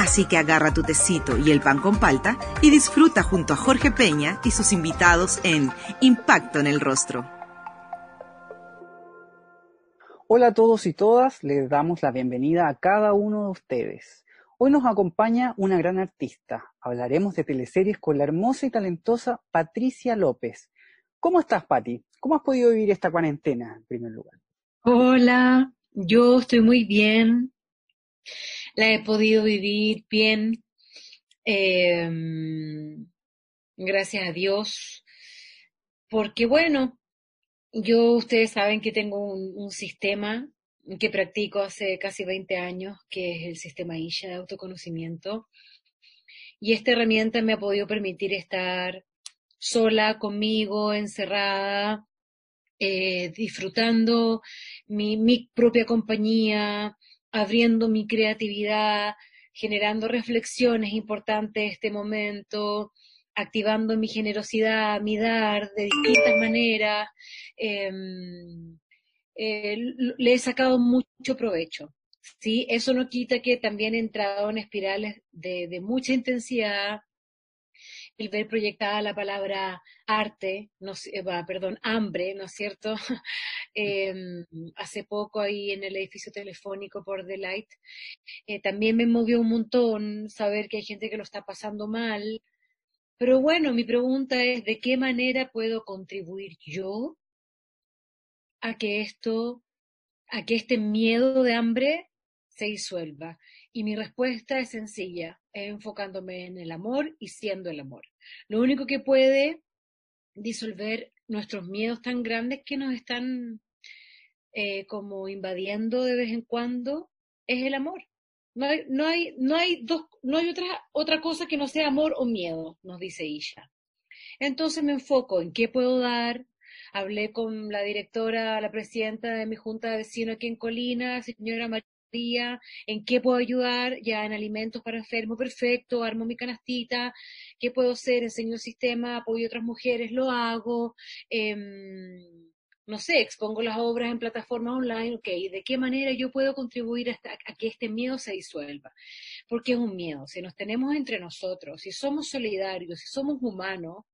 Así que agarra tu tecito y el pan con palta y disfruta junto a Jorge Peña y sus invitados en Impacto en el Rostro. Hola a todos y todas, les damos la bienvenida a cada uno de ustedes. Hoy nos acompaña una gran artista. Hablaremos de teleseries con la hermosa y talentosa Patricia López. ¿Cómo estás, Pati? ¿Cómo has podido vivir esta cuarentena, en primer lugar? Hola, yo estoy muy bien la he podido vivir bien. Em, gracias a Dios. Porque bueno, yo, ustedes saben que tengo un, sistema que practico hace casi 20 años, que es el sistema ISHA de autoconocimiento. Y esta herramienta me ha podido permitir estar sola conmigo, encerrada, eh, disfrutando mi, mi, propia compañía, abriendo mi creatividad, generando reflexiones importantes de este momento, activando mi generosidad, mi dar de distintas maneras. Em, eh, le he sacado mucho provecho. ¿sí? Eso no quita que también he entrado en espirales de, mucha intensidad, el ver proyectada la palabra arte, no, eh, perdón, hambre, ¿no es cierto? Em, hace poco ahí en el edificio telefónico por The Light, eh, también me movió un montón saber que hay gente que lo está pasando mal. Pero bueno, mi pregunta es, ¿de qué manera puedo contribuir yo a que esto, a que este miedo de hambre se disuelva? Y mi respuesta es sencilla, enfocándome en el amor y siendo el amor. Lo único que puede disolver nuestros miedos tan grandes que nos están eh, como invadiendo de vez en cuando es el amor. No hay, no hay, no hay, dos, no hay otra, otra cosa que no sea amor o miedo, nos dice Isha. Entonces me enfoco en qué puedo dar. Hablé con la directora, la presidenta de mi junta de vecinos aquí en Colina, señora María en qué puedo ayudar, ya en alimentos para enfermos, perfecto, armo mi canastita, qué puedo hacer, enseño el sistema, apoyo a otras mujeres, lo hago, em, no sé, expongo las obras en plataformas online, ok, ¿de qué manera yo puedo contribuir a, a que este miedo se disuelva? Porque es un miedo, si nos tenemos entre nosotros, si somos solidarios, si somos humanos,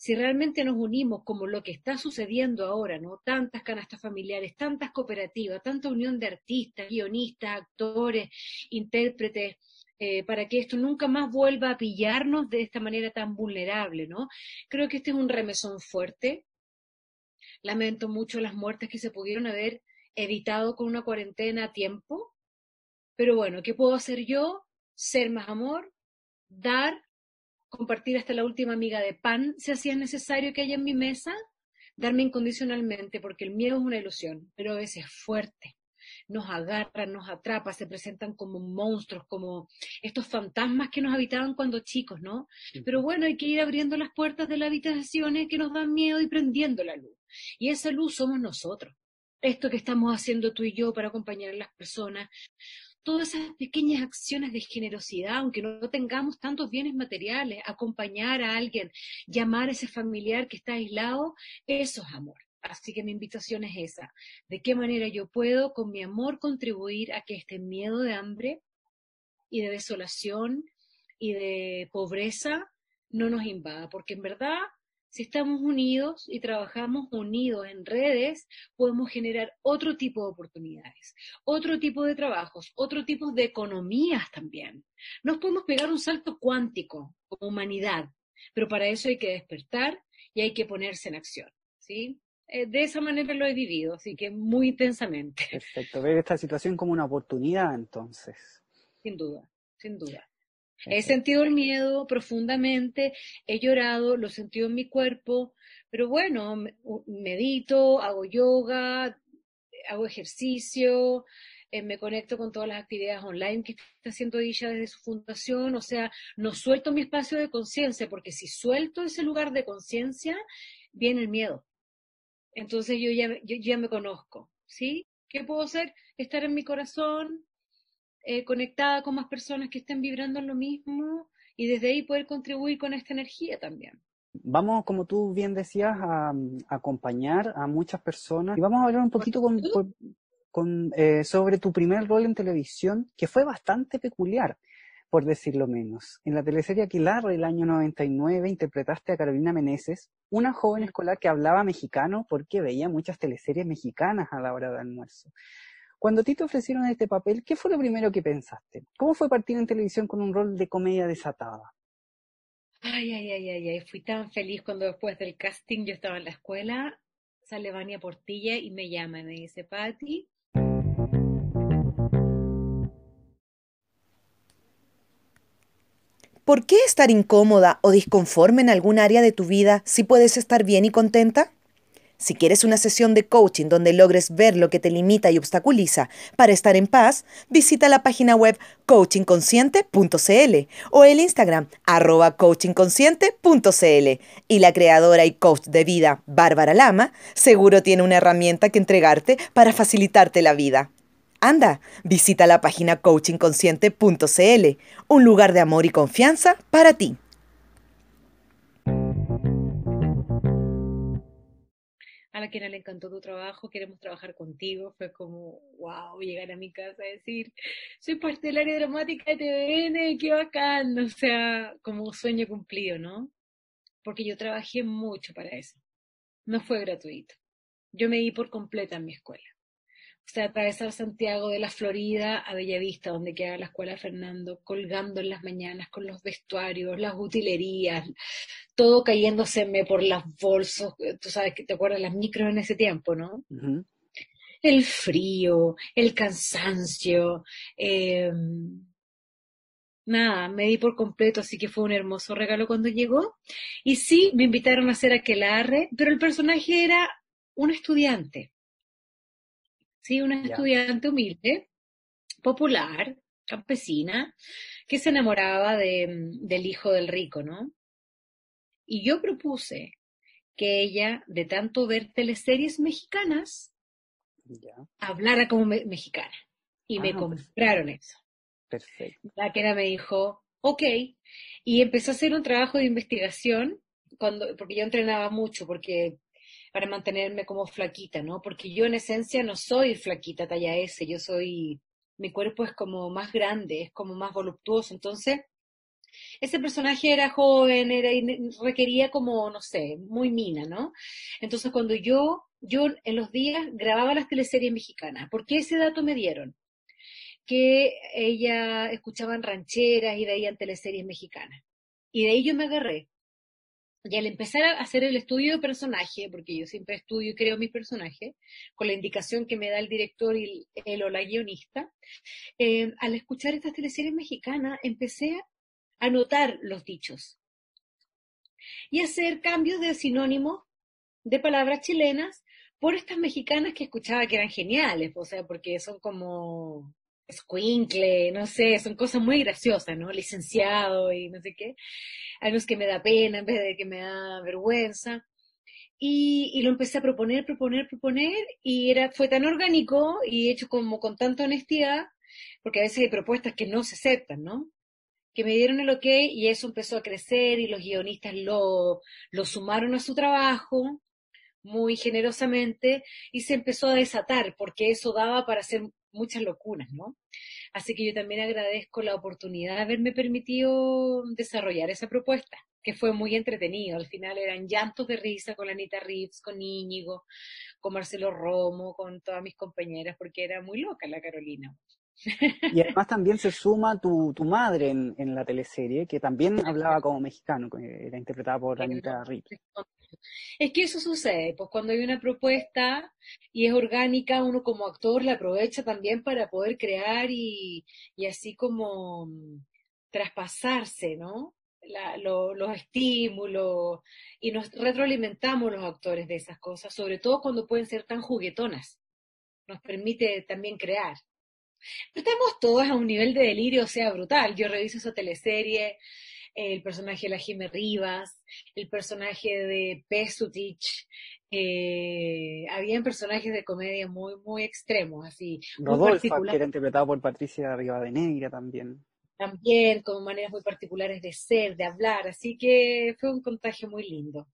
si realmente nos unimos como lo que está sucediendo ahora, ¿no? Tantas canastas familiares, tantas cooperativas, tanta unión de artistas, guionistas, actores, intérpretes, eh, para que esto nunca más vuelva a pillarnos de esta manera tan vulnerable, ¿no? Creo que este es un remesón fuerte. Lamento mucho las muertes que se pudieron haber evitado con una cuarentena a tiempo. Pero bueno, ¿qué puedo hacer yo? Ser más amor, dar compartir hasta la última amiga de pan si hacía necesario que haya en mi mesa, darme incondicionalmente, porque el miedo es una ilusión, pero a veces es fuerte. Nos agarra, nos atrapa, se presentan como monstruos, como estos fantasmas que nos habitaban cuando chicos, ¿no? Pero bueno, hay que ir abriendo las puertas de las habitaciones que nos dan miedo y prendiendo la luz. Y esa luz somos nosotros. Esto que estamos haciendo tú y yo para acompañar a las personas, todas esas pequeñas acciones de generosidad, aunque no tengamos tantos bienes materiales, acompañar a alguien, llamar a ese familiar que está aislado, eso es amor. Así que mi invitación es esa. ¿De qué manera yo puedo con mi amor contribuir a que este miedo de hambre y de desolación y de pobreza no nos invada? Porque en verdad si estamos unidos y trabajamos unidos en redes, podemos generar otro tipo de oportunidades, otro tipo de trabajos, otro tipo de economías también. Nos podemos pegar un salto cuántico como humanidad, pero para eso hay que despertar y hay que ponerse en acción, ¿sí? Eh, de esa manera lo he vivido, así que muy intensamente. Perfecto, ver esta situación como una oportunidad entonces. Sin duda, sin duda. He sentido el miedo profundamente, he llorado, lo he sentido en mi cuerpo, pero bueno, medito, hago yoga, hago ejercicio, eh, me conecto con todas las actividades online que está haciendo ella desde su fundación, o sea, no suelto mi espacio de conciencia, porque si suelto ese lugar de conciencia, viene el miedo. Entonces yo ya, yo ya me conozco, ¿sí? ¿Qué puedo hacer? Estar en mi corazón, eh, conectada con más personas que estén vibrando en lo mismo y desde ahí poder contribuir con esta energía también. Vamos, como tú bien decías, a, acompañar a muchas personas y vamos a hablar un poquito con, eh, sobre tu primer rol en televisión, que fue bastante peculiar, por decirlo menos. En la teleserie Aquilarre del año 99 interpretaste a Carolina Meneses, una joven escolar que hablaba mexicano porque veía muchas teleseries mexicanas a la hora de almuerzo. Cuando a ti te ofrecieron este papel, ¿qué fue lo primero que pensaste? ¿Cómo fue partir en televisión con un rol de comedia desatada? Ay, ay, ay, ay, ay, fui tan feliz cuando después del casting yo estaba en la escuela, sale Vania Portilla y me llama y me dice, Patti. ¿Por qué estar incómoda o disconforme en algún área de tu vida si puedes estar bien y contenta? Si quieres una sesión de coaching donde logres ver lo que te limita y obstaculiza para estar en paz, visita la página web coachingconsciente.cl o el Instagram arroba coachingconsciente.cl. Y la creadora y coach de vida, Bárbara Lama, seguro tiene una herramienta que entregarte para facilitarte la vida. Anda, visita la página coachingconsciente.cl, un lugar de amor y confianza para ti. A la que le encantó tu trabajo, queremos trabajar contigo. Fue como, wow, llegar a mi casa y decir, soy parte del área dramática de TVN, qué bacán. O sea, como un sueño cumplido, ¿no? Porque yo trabajé mucho para eso. No fue gratuito. Yo me di por completa en mi escuela. O sea, atravesar Santiago de la Florida a Bellavista, donde queda la escuela Fernando, colgando en las mañanas con los vestuarios, las utilerías, todo cayéndoseme por las bolsas, tú sabes que te acuerdas las micros en ese tiempo, ¿no? El frío, el cansancio, em, nada, me di por completo, así que fue un hermoso regalo cuando llegó. Y sí, me invitaron a hacer aquelarre, pero el personaje era un estudiante ¿sí? Una estudiante humilde, popular, campesina, que se enamoraba de, del hijo del rico, ¿no? Y yo propuse que ella, de tanto ver teleseries mexicanas, hablara como mexicana. Y me ah, compraron eso. Perfecto. La que era me dijo, ok, y empezó a hacer un trabajo de investigación, cuando, porque yo entrenaba mucho, porque para mantenerme como flaquita, ¿no? Porque yo en esencia no soy flaquita talla S, yo soy, mi cuerpo es como más grande, es como más voluptuoso, entonces ese personaje era joven, era, requería como, no sé, muy mina, ¿no? Entonces cuando yo, yo en los días grababa las teleseries mexicanas, ¿por qué ese dato me dieron? Que ella escuchaban rancheras y veían teleseries mexicanas. Y de ahí yo me agarré. Y al empezar a hacer el estudio de personaje, porque yo siempre estudio y creo mis personajes, con la indicación que me da el director y el, o la guionista, eh, al escuchar estas teleseries mexicanas empecé a notar los dichos y hacer cambios de sinónimo de palabras chilenas por estas mexicanas que escuchaba que eran geniales, o sea, porque son como squinkle, no sé, son cosas muy graciosas, ¿no? Licenciado y no sé qué. Hay unos que me da pena en vez de que me da vergüenza. Y, y, lo empecé a proponer, proponer, proponer, y era, fue tan orgánico y hecho como con tanta honestidad, porque a veces hay propuestas que no se aceptan, ¿no? Que me dieron el ok y eso empezó a crecer y los guionistas lo, lo sumaron a su trabajo muy generosamente y se empezó a desatar porque eso daba para hacer muchas locuras, ¿no? Así que yo también agradezco la oportunidad de haberme permitido desarrollar esa propuesta, que fue muy entretenido. Al final eran llantos de risa con Anita Reeves, con Íñigo, con Marcelo Romo, con todas mis compañeras, porque era muy loca la Carolina. Y además también se suma tu, tu madre en, en, la teleserie, que también hablaba como mexicano, que era interpretada por Anita Reeves. Es que eso sucede, pues cuando hay una propuesta y es orgánica, uno como actor la aprovecha también para poder crear y, y así como mm, traspasarse, ¿no? los estímulos y nos retroalimentamos los actores de esas cosas, sobre todo cuando pueden ser tan juguetonas. Nos permite también crear. estamos todos a un nivel de delirio, o sea, brutal. Yo reviso esa teleserie, el personaje de la Jimé Rivas, el personaje de Pesutich, eh, habían personajes de comedia muy, muy extremos, así. Rodolfo, que era interpretado por Patricia Rivadeneira también. También, con maneras muy particulares de ser, de hablar, así que fue un contagio muy lindo.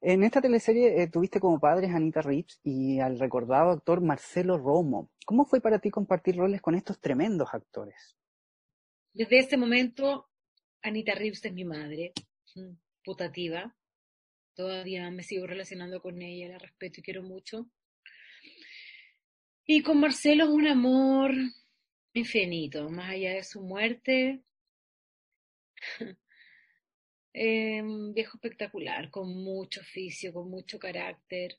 En esta teleserie eh, tuviste como padres a Anita Reeves y al recordado actor Marcelo Romo. ¿Cómo fue para ti compartir roles con estos tremendos actores? Desde ese momento, Anita Reeves es mi madre, putativa. Todavía me sigo relacionando con ella, la respeto y quiero mucho. Y con Marcelo es un amor infinito, más allá de su muerte. Eh, un viejo espectacular, con mucho oficio, con mucho carácter.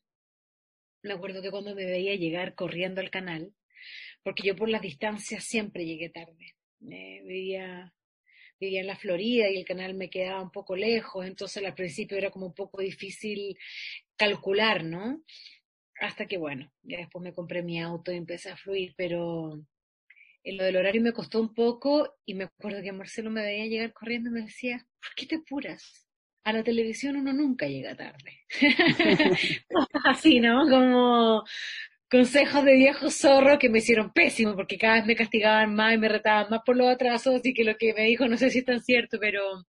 Me acuerdo que cuando me veía llegar corriendo al canal, porque yo por las distancias siempre llegué tarde. vivía, vivía en la Florida y el canal me quedaba un poco lejos, entonces al principio era como un poco difícil calcular, ¿no? Hasta que bueno, ya después me compré mi auto y empecé a fluir, pero en lo del horario me costó un poco y me acuerdo que Marcelo me veía llegar corriendo y me decía, ¿por qué te apuras? A la televisión uno nunca llega tarde. Así, ¿no? Como consejos de viejo zorro que me hicieron pésimo porque cada vez me castigaban más y me retaban más por los atrasos, así que lo que me dijo no sé si es tan cierto, pero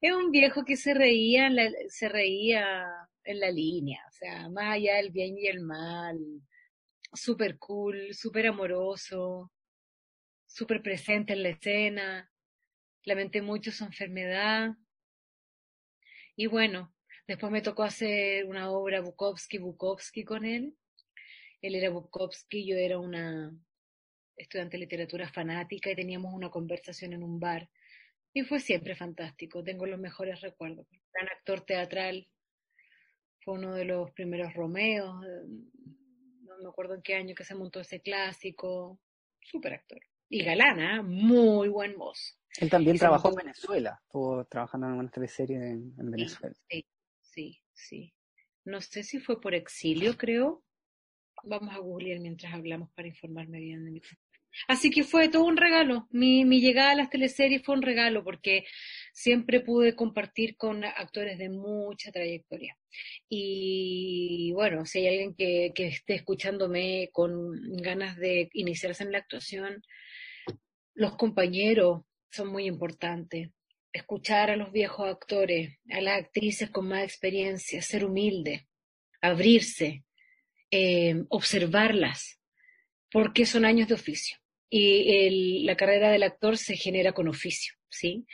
es un viejo que se reía, se reía en la línea, o sea, más allá del bien y el mal, súper cool, súper amoroso, súper presente en la escena, lamenté mucho su enfermedad. Y bueno, después me tocó hacer una obra Bukowski, Bukowski con él. Él era Bukowski, yo era una estudiante de literatura fanática y teníamos una conversación en un bar. Y fue siempre fantástico, tengo los mejores recuerdos. Gran actor teatral, fue uno de los primeros Romeos, no me acuerdo en qué año que se montó ese clásico, súper actor y galana, muy buen voz. Él también trabajó en Venezuela, estuvo trabajando en una teleserie en, en Venezuela. Sí, sí, sí. No sé si fue por exilio, creo. Vamos a googlear mientras hablamos para informarme bien de mi Así que fue todo un regalo. Mi, mi llegada a las teleseries fue un regalo porque siempre pude compartir con actores de mucha trayectoria. Y bueno, si hay alguien que, que esté escuchándome con ganas de iniciarse en la actuación, los compañeros son muy importantes. Escuchar a los viejos actores, a las actrices con más experiencia, ser humilde, abrirse, eh, observarlas, porque son años de oficio. Y la carrera del actor se genera con oficio, ¿sí?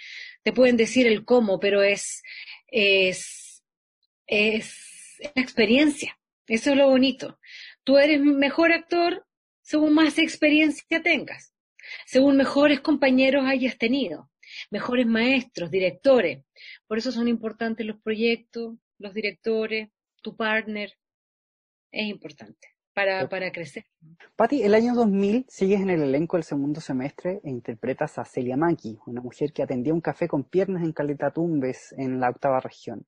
Te pueden decir el cómo, pero es, es, es experiencia. Eso es lo bonito. Tú eres mejor actor según más experiencia tengas según mejores compañeros hayas tenido, mejores maestros, directores. Por eso son importantes los proyectos, los directores, tu partner. Es importante para, para crecer. Patti, el año 2000 sigues en el elenco del segundo semestre e interpretas a Celia Maki, una mujer que atendía un café con piernas en Caleta Tumbes, en la octava región.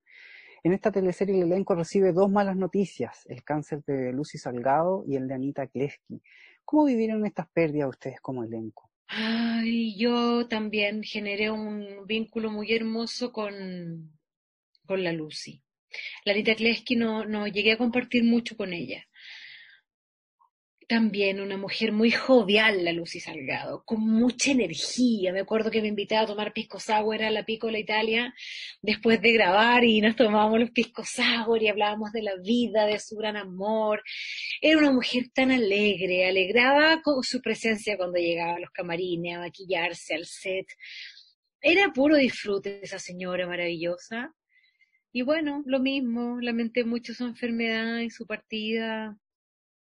En esta teleserie el elenco recibe dos malas noticias, el cáncer de Lucy Salgado y el de Anita Kleski. ¿Cómo vivieron estas pérdidas ustedes como elenco? Ay, yo también generé un vínculo muy hermoso con, con la Lucy. La Anita Kleski no, no llegué a compartir mucho con ella también una mujer muy jovial, la Lucy Salgado, con mucha energía. Me acuerdo que me invitaba a tomar pisco sour a la Piccola Italia después de grabar y nos tomábamos los pisco sour y hablábamos de la vida, de su gran amor. Era una mujer tan alegre, alegraba con su presencia cuando llegaba a los camarines, a maquillarse, al set. Era puro disfrute esa señora maravillosa. Y bueno, lo mismo, lamenté mucho su enfermedad y su partida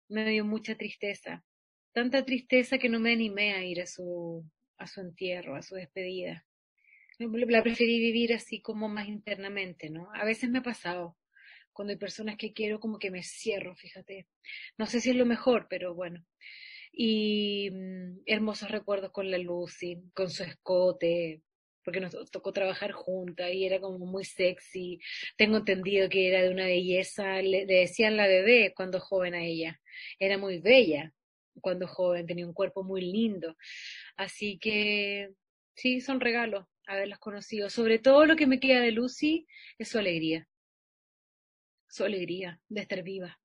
me dio mucha tristeza. Tanta tristeza que no me animé a ir a su, a su entierro, a su despedida. La preferí vivir así como más internamente, ¿no? A veces me ha pasado, cuando hay personas que quiero como que me cierro, fíjate. No sé si es lo mejor, pero bueno. Y mm, hermosos recuerdos con la Lucy, con su escote, porque nos tocó trabajar juntas y era como muy sexy. Tengo entendido que era de una belleza, le, decían la bebé cuando joven a ella, era muy bella. cuando joven, tenía un cuerpo muy lindo. Así que sí, son regalos haberlos conocido. Sobre todo lo que me queda de Lucy es su alegría. Su alegría de estar viva.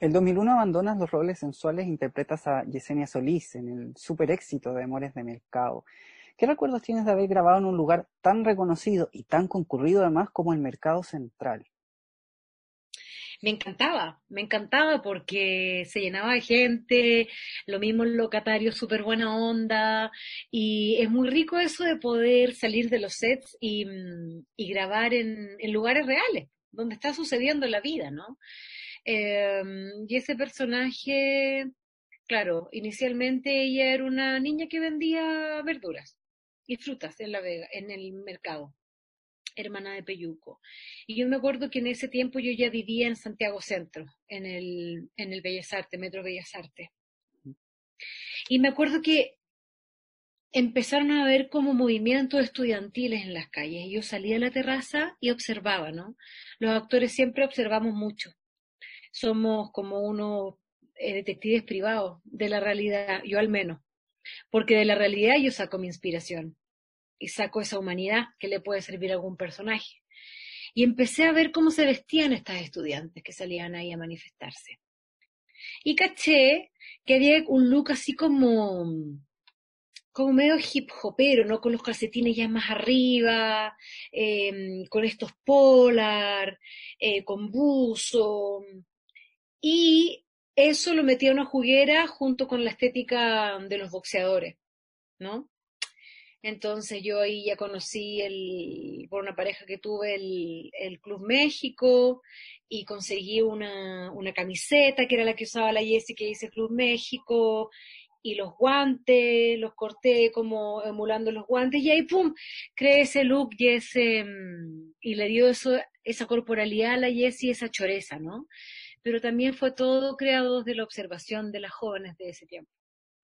El 2001 abandonas los roles sensuales e interpretas a Yesenia Solís en el super éxito de Amores de Mercado. ¿Qué recuerdos tienes de haber grabado en un lugar tan reconocido y tan concurrido además como el Mercado Central? me encantaba, me encantaba porque se llenaba de gente, lo mismo el locatario, súper buena onda, y es muy rico eso de poder salir de los sets y, mm, grabar en, lugares reales, donde está sucediendo la vida, ¿no? Em, y ese personaje, claro, inicialmente ella era una niña que vendía verduras y frutas en la Vega, en el mercado hermana de Peyuco. Y yo me acuerdo que en ese tiempo yo ya vivía en Santiago Centro, en el, en el Bellas Artes, Metro Bellas Artes. Y me acuerdo que empezaron a haber como movimientos estudiantiles en las calles. Yo salía a la terraza y observaba, ¿no? Los actores siempre observamos mucho. Somos como unos eh, detectives privados de la realidad, yo al menos. Porque de la realidad yo saco mi inspiración y saco esa humanidad que le puede servir a algún personaje. Y empecé a ver cómo se vestían estas estudiantes que salían ahí a manifestarse. Y caché que había un look así como, como medio hip hopero, ¿no? Con los calcetines ya más arriba, em, con estos polar, eh, con buzo. Y eso lo metía a una juguera junto con la estética de los boxeadores, ¿no? Entonces yo ahí ya conocí el, por una pareja que tuve el, Club México y conseguí una, una, camiseta que era la que usaba la Jessie que dice Club México y los guantes, los corté como emulando los guantes y ahí pum, creé ese look y ese, mm, y le dio eso, esa corporalidad a la Jessie, esa choreza, ¿no? Pero también fue todo creado desde la observación de las jóvenes de ese tiempo.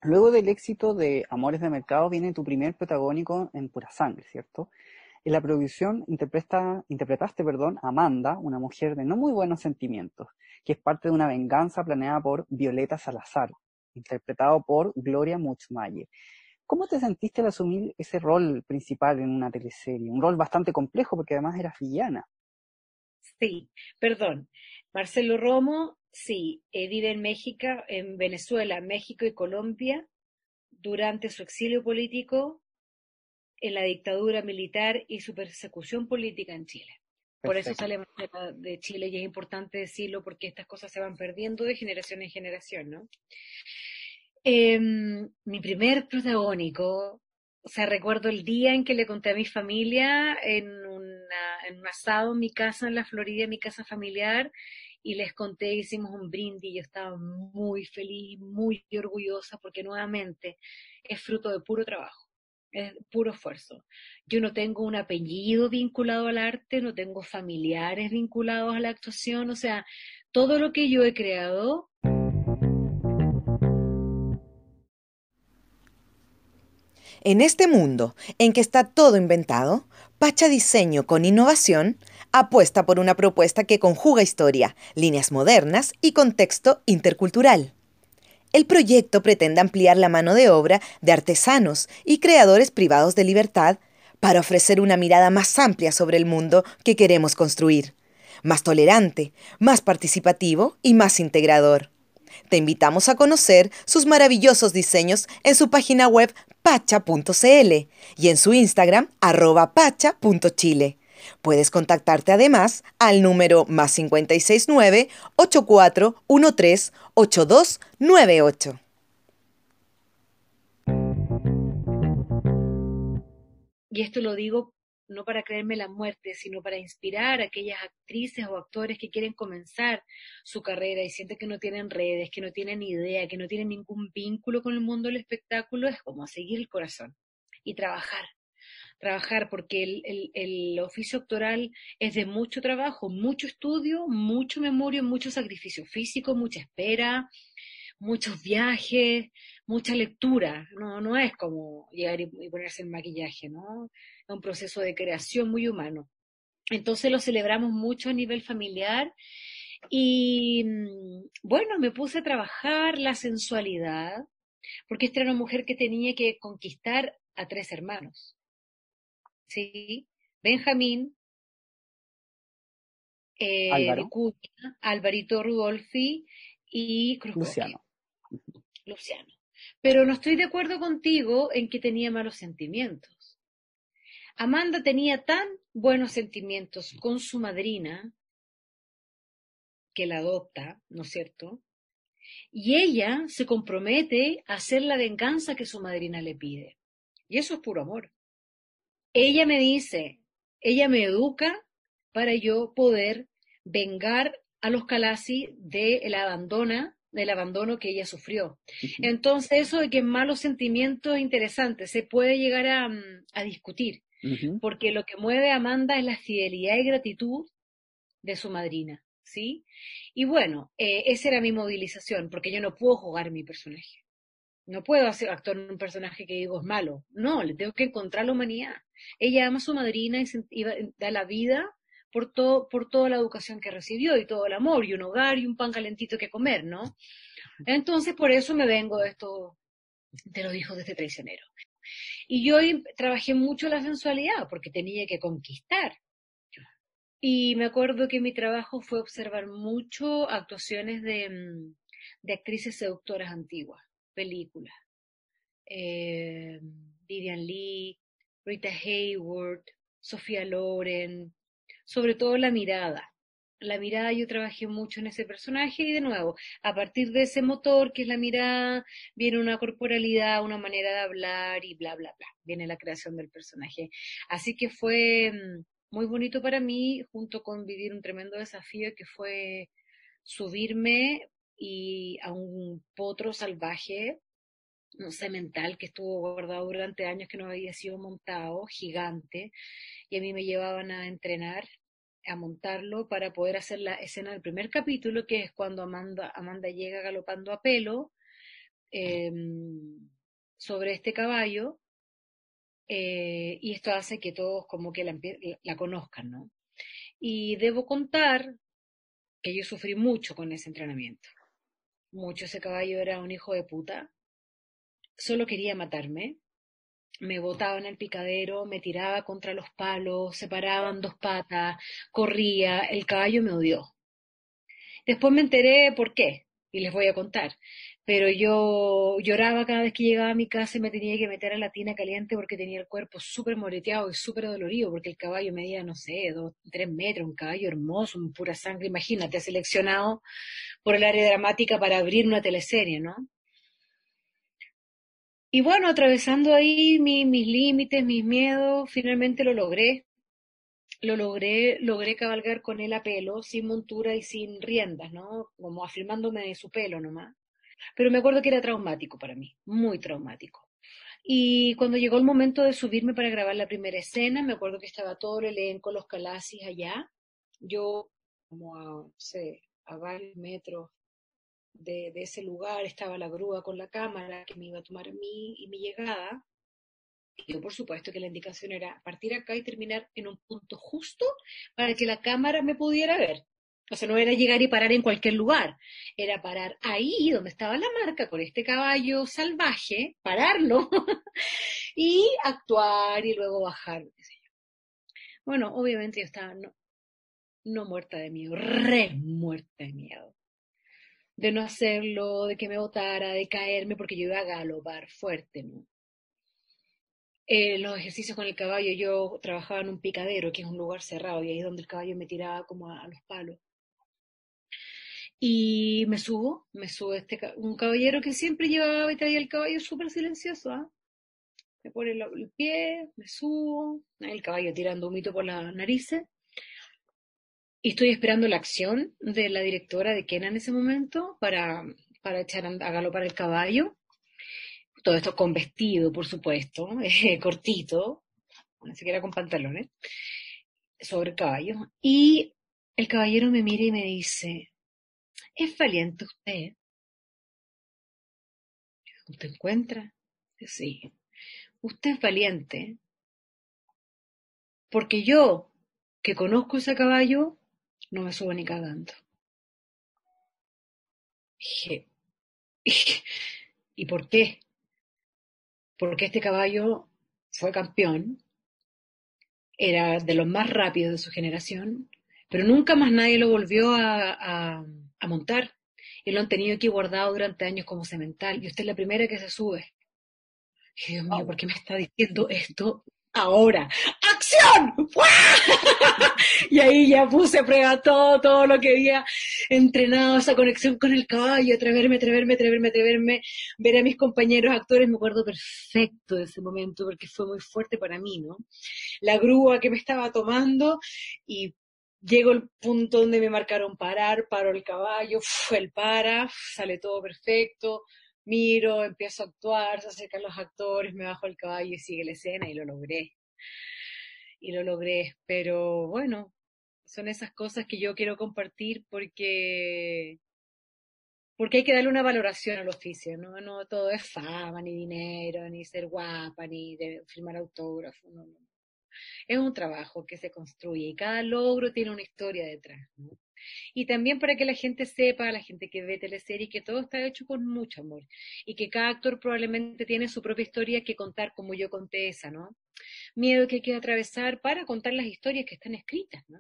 Luego del éxito de Amores de Mercado viene tu primer protagónico en Pura Sangre, ¿cierto? En la producción interpretaste perdón, a Amanda, una mujer de no muy buenos sentimientos, que es parte de una venganza planeada por Violeta Salazar, interpretado por Gloria Muchmayer. ¿Cómo te sentiste al asumir ese rol principal en una teleserie? Un rol bastante complejo porque además eras villana. Sí, perdón. Marcelo Romo Sí, eh, vive en México, en Venezuela, México y Colombia durante su exilio político en la dictadura militar y su persecución política en Chile. Por eso sale de Chile y es importante decirlo porque estas cosas se van perdiendo de generación en generación, ¿no? Em, mi primer protagónico, o sea, recuerdo el día en que le conté a mi familia en, en un en mi casa en la Florida, en mi casa familiar, y les conté, hicimos un brindis yo estaba muy feliz, muy orgullosa porque nuevamente es fruto de puro trabajo, es puro esfuerzo. Yo no tengo un apellido vinculado al arte, no tengo familiares vinculados a la actuación, o sea, todo lo que yo he creado En este mundo en que está todo inventado, Pacha Diseño con Innovación apuesta por una propuesta que conjuga historia, líneas modernas y contexto intercultural. El proyecto pretende ampliar la mano de obra de artesanos y creadores privados de libertad para ofrecer una mirada más amplia sobre el mundo que queremos construir, más tolerante, más participativo y más integrador. Te invitamos a conocer sus maravillosos diseños en su página web pacha.cl y en su Instagram arroba pacha.chile. Puedes contactarte además al número más 569 8413 8298. Y esto lo digo no para creerme la muerte, sino para inspirar a aquellas actrices o actores que quieren comenzar su carrera y sienten que no tienen redes, que no tienen idea, que no tienen ningún vínculo con el mundo del espectáculo, es como seguir el corazón y trabajar, trabajar, porque el, el, oficio actoral es de mucho trabajo, mucho estudio, mucho memoria, mucho sacrificio físico, mucha espera, muchos viajes, mucha lectura, no, no es como llegar y, ponerse el maquillaje, ¿no? Es un proceso de creación muy humano. Entonces lo celebramos mucho a nivel familiar Y mm, bueno, me puse a trabajar la sensualidad, porque esta era una mujer que tenía que conquistar a tres hermanos. ¿Sí? Benjamín, eh, Álvaro. de Cunha, Alvarito Rudolfi y Cruz Luciano. Luciano. Pero no estoy de acuerdo contigo en que tenía malos sentimientos. Amanda tenía tan buenos sentimientos con su madrina, que la adopta, ¿no es cierto? Y ella se compromete a hacer la venganza que su madrina le pide. Y eso es puro amor. Ella me dice, ella me educa para yo poder vengar a los Calasi del abandono, del abandono que ella sufrió. Entonces, eso de que malos sentimientos interesantes se puede llegar a, mm, a discutir, porque lo que mueve a Amanda es la fidelidad y gratitud de su madrina, ¿sí? Y bueno, eh, esa era mi movilización, porque yo no puedo jugar mi personaje. No puedo hacer, actuar un personaje que digo es malo. No, le tengo que encontrar la humanidad. Ella ama a su madrina y se- y da la vida por, todo, por toda la educación que recibió y todo el amor y un hogar y un pan calentito que comer, ¿no? Entonces, por eso me vengo de esto, de los hijos de este traicionero. Y yo trabajé mucho la sensualidad porque tenía que conquistar. Y me acuerdo que mi trabajo fue observar mucho actuaciones de, mm, de actrices seductoras antiguas, películas. Eh, Vivian Lee, Rita Hayworth, Sofía Loren, sobre todo la mirada. La mirada yo trabajé mucho en ese personaje y de nuevo, a partir de ese motor que es la mirada, viene una corporalidad, una manera de hablar y bla, bla, bla. Viene la creación del personaje. Así que fue mm, muy bonito para mí, junto con vivir un tremendo desafío que fue subirme y a un potro salvaje, un cemental que estuvo guardado durante años que no había sido montado, gigante, y a mí me llevaban a entrenar, a montarlo para poder hacer la escena del primer capítulo, que es cuando Amanda, Amanda llega galopando a pelo eh, sobre este caballo, eh, y esto hace que todos como que la, la conozcan, ¿no? Y debo contar que yo sufrí mucho con ese entrenamiento. Mucho, ese caballo era un hijo de puta. Solo quería matarme. Me botaba en el picadero, me tiraba contra los palos, se paraban dos patas, corría, el caballo me odió. Después me enteré por qué, y les voy a contar. Pero yo lloraba cada vez que llegaba a mi casa y me tenía que meter a la tina caliente porque tenía el cuerpo súper moreteado y súper dolorido, porque el caballo medía, no sé, dos, tres metros, un caballo hermoso, un pura sangre. Imagínate, seleccionado por el área dramática para abrir una teleserie, ¿no? Y bueno, atravesando ahí mi- mis límites, mis miedos, finalmente lo logré. Lo logré, logré cabalgar con él a pelo, sin montura y sin riendas, ¿no? Como afirmándome de su pelo nomás. Pero me acuerdo que era traumático para mí, muy traumático. Y cuando llegó el momento de subirme para grabar la primera escena, me acuerdo que estaba todo el elenco, los calasis allá. Yo, como a, no sé, a varios metros de, ese lugar, estaba la grúa con la cámara que me iba a tomar mi, y mi llegada. Yo, por supuesto, que la indicación era partir acá y terminar en un punto justo para que la cámara me pudiera ver. O sea, no era llegar y parar en cualquier lugar, era parar ahí donde estaba la marca con este caballo salvaje, pararlo y actuar y luego bajar. Bueno, obviamente yo estaba no, no muerta de miedo, re muerta de miedo. De no hacerlo, de que me botara, de caerme, porque yo iba a galopar fuerte, ¿no? Eh, los ejercicios con el caballo, yo trabajaba en un picadero, que es un lugar cerrado, y ahí es donde el caballo me tiraba como a, los palos. Y me subo, me subo este, un caballero que siempre llevaba y traía el caballo súper silencioso, ¿ah? Me pone el, el pie, me subo, el caballo tirando humito por las narices, y estoy esperando la acción de la directora de Kena en ese momento para, para echar a, galopar el caballo. Todo esto con vestido, por supuesto, eh, cortito, ni siquiera con pantalones, sobre el caballo. Y el caballero me mira y me dice, ¿es valiente usted? ¿Usted encuentra? Sí. Usted es valiente. Porque yo, que conozco ese caballo, no me subo ni cagando. Dije, ¿y por qué? Porque este caballo fue campeón, era de los más rápidos de su generación, pero nunca más nadie lo volvió a, a montar y lo han tenido aquí guardado durante años como cemental y usted es la primera que se sube. Y Dios mío, ¿por qué me está diciendo esto ahora? ¡Acción! y ahí ya puse a prueba todo, todo lo que había entrenado, esa conexión con el caballo, atreverme, atreverme, atreverme, atreverme, ver a mis compañeros actores, me acuerdo perfecto de ese momento porque fue muy fuerte para mí, ¿no? La grúa que me estaba tomando y Llego al punto donde me marcaron parar, paro el caballo, él para, sale todo perfecto, miro, empiezo a actuar, se acercan los actores, me bajo el caballo y sigue la escena y lo logré. Y lo logré, pero bueno, son esas cosas que yo quiero compartir porque porque hay que darle una valoración al oficio, ¿no? No todo es fama, ni dinero, ni ser guapa, ni de firmar autógrafo, no, no. Es un trabajo que se construye y cada logro tiene una historia detrás. Y también para que la gente sepa, la gente que ve teleseries, que todo está hecho con mucho amor y que cada actor probablemente tiene su propia historia que contar como yo conté esa, ¿no? Miedo que hay que atravesar para contar las historias que están escritas, ¿no?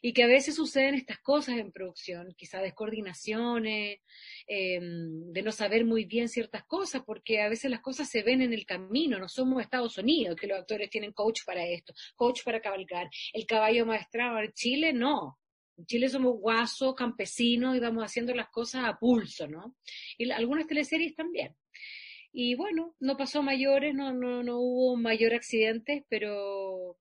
Y que a veces suceden estas cosas en producción, quizá descoordinaciones, em, de no saber muy bien ciertas cosas, porque a veces las cosas se ven en el camino, no somos Estados Unidos, que los actores tienen coach para esto, coach para cabalgar, el caballo maestrado en Chile, no. En Chile somos guasos, campesinos y vamos haciendo las cosas a pulso, ¿no? Y algunas teleseries también. Y bueno, no pasó mayores, no, no, no hubo mayor accidentes, pero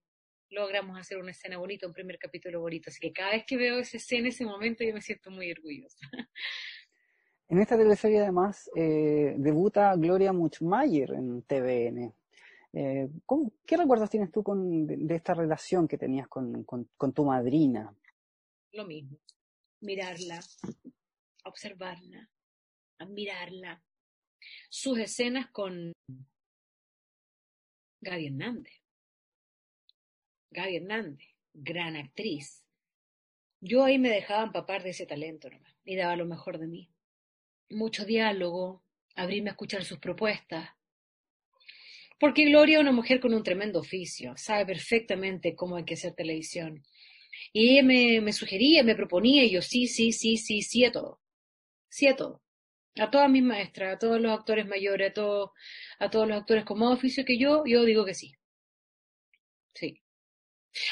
logramos hacer una escena bonita, un primer capítulo bonito. Así que cada vez que veo esa escena, ese momento, yo me siento muy orgullosa. En esta teleserie además eh, debuta Gloria Muchmayer en TVN. Eh, ¿Qué recuerdos tienes tú con, de, esta relación que tenías con, con, tu madrina? Lo mismo, mirarla, observarla, admirarla. Sus escenas con Gaby Hernández. Gaby Hernández, gran actriz. Yo ahí me dejaba empapar de ese talento nomás y daba lo mejor de mí. Mucho diálogo, abrirme a escuchar sus propuestas. Porque Gloria es una mujer con un tremendo oficio, sabe perfectamente cómo hay que hacer televisión. Y ella me, me sugería, me proponía, y yo sí, sí, sí, sí, sí a todo. Sí a todo. A todas mis maestras, a todos los actores mayores, a, todo, a todos los actores con más oficio que yo, yo digo que sí. Sí.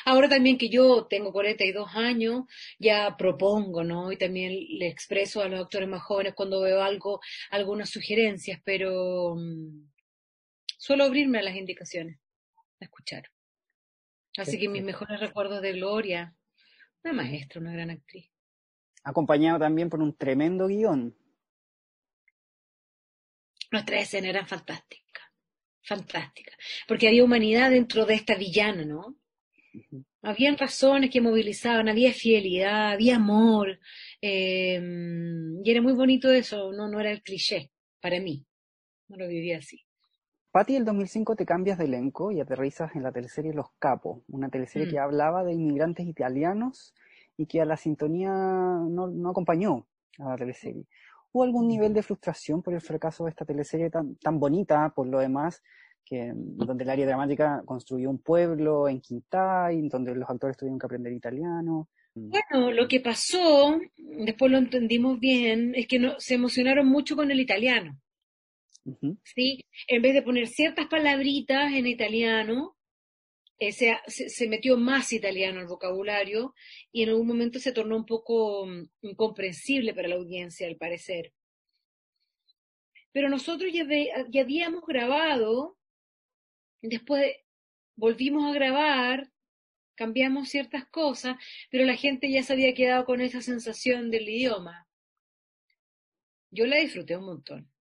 Ahora también que yo tengo 42 años, ya propongo, ¿no? Y también le expreso a los actores más jóvenes cuando veo algo, algunas sugerencias, pero mm, suelo abrirme a las indicaciones, a escuchar. Así que mis mejores recuerdos de Gloria, una maestra, una gran actriz. Acompañado también por un tremendo guion. Nuestras escenas eran fantásticas, fantásticas, porque había humanidad dentro de esta villana, ¿no? Habían razones que movilizaban, había fidelidad, había amor, em, y era muy bonito eso, no, no era el cliché para mí, no lo vivía así. Patti, el 2005 te cambias de elenco y aterrizas en la teleserie Los Capos, una teleserie mm. que hablaba de inmigrantes italianos y que a la sintonía no, no acompañó a la teleserie. ¿Hubo algún mm. nivel de frustración por el fracaso de esta teleserie tan, tan bonita, por lo demás, que, donde el área dramática construyó un pueblo en Quintay, donde los actores tuvieron que aprender italiano. Bueno, lo que pasó, después lo entendimos bien, es que no, se emocionaron mucho con el italiano. ¿Sí? En vez de poner ciertas palabritas en italiano, eh, se, metió más italiano al vocabulario y en algún momento se tornó un poco mm, incomprensible para la audiencia, al parecer. Pero nosotros ya, ya habíamos grabado Después volvimos a grabar, cambiamos ciertas cosas, pero la gente ya se había quedado con esa sensación del idioma. Yo la disfruté un montón.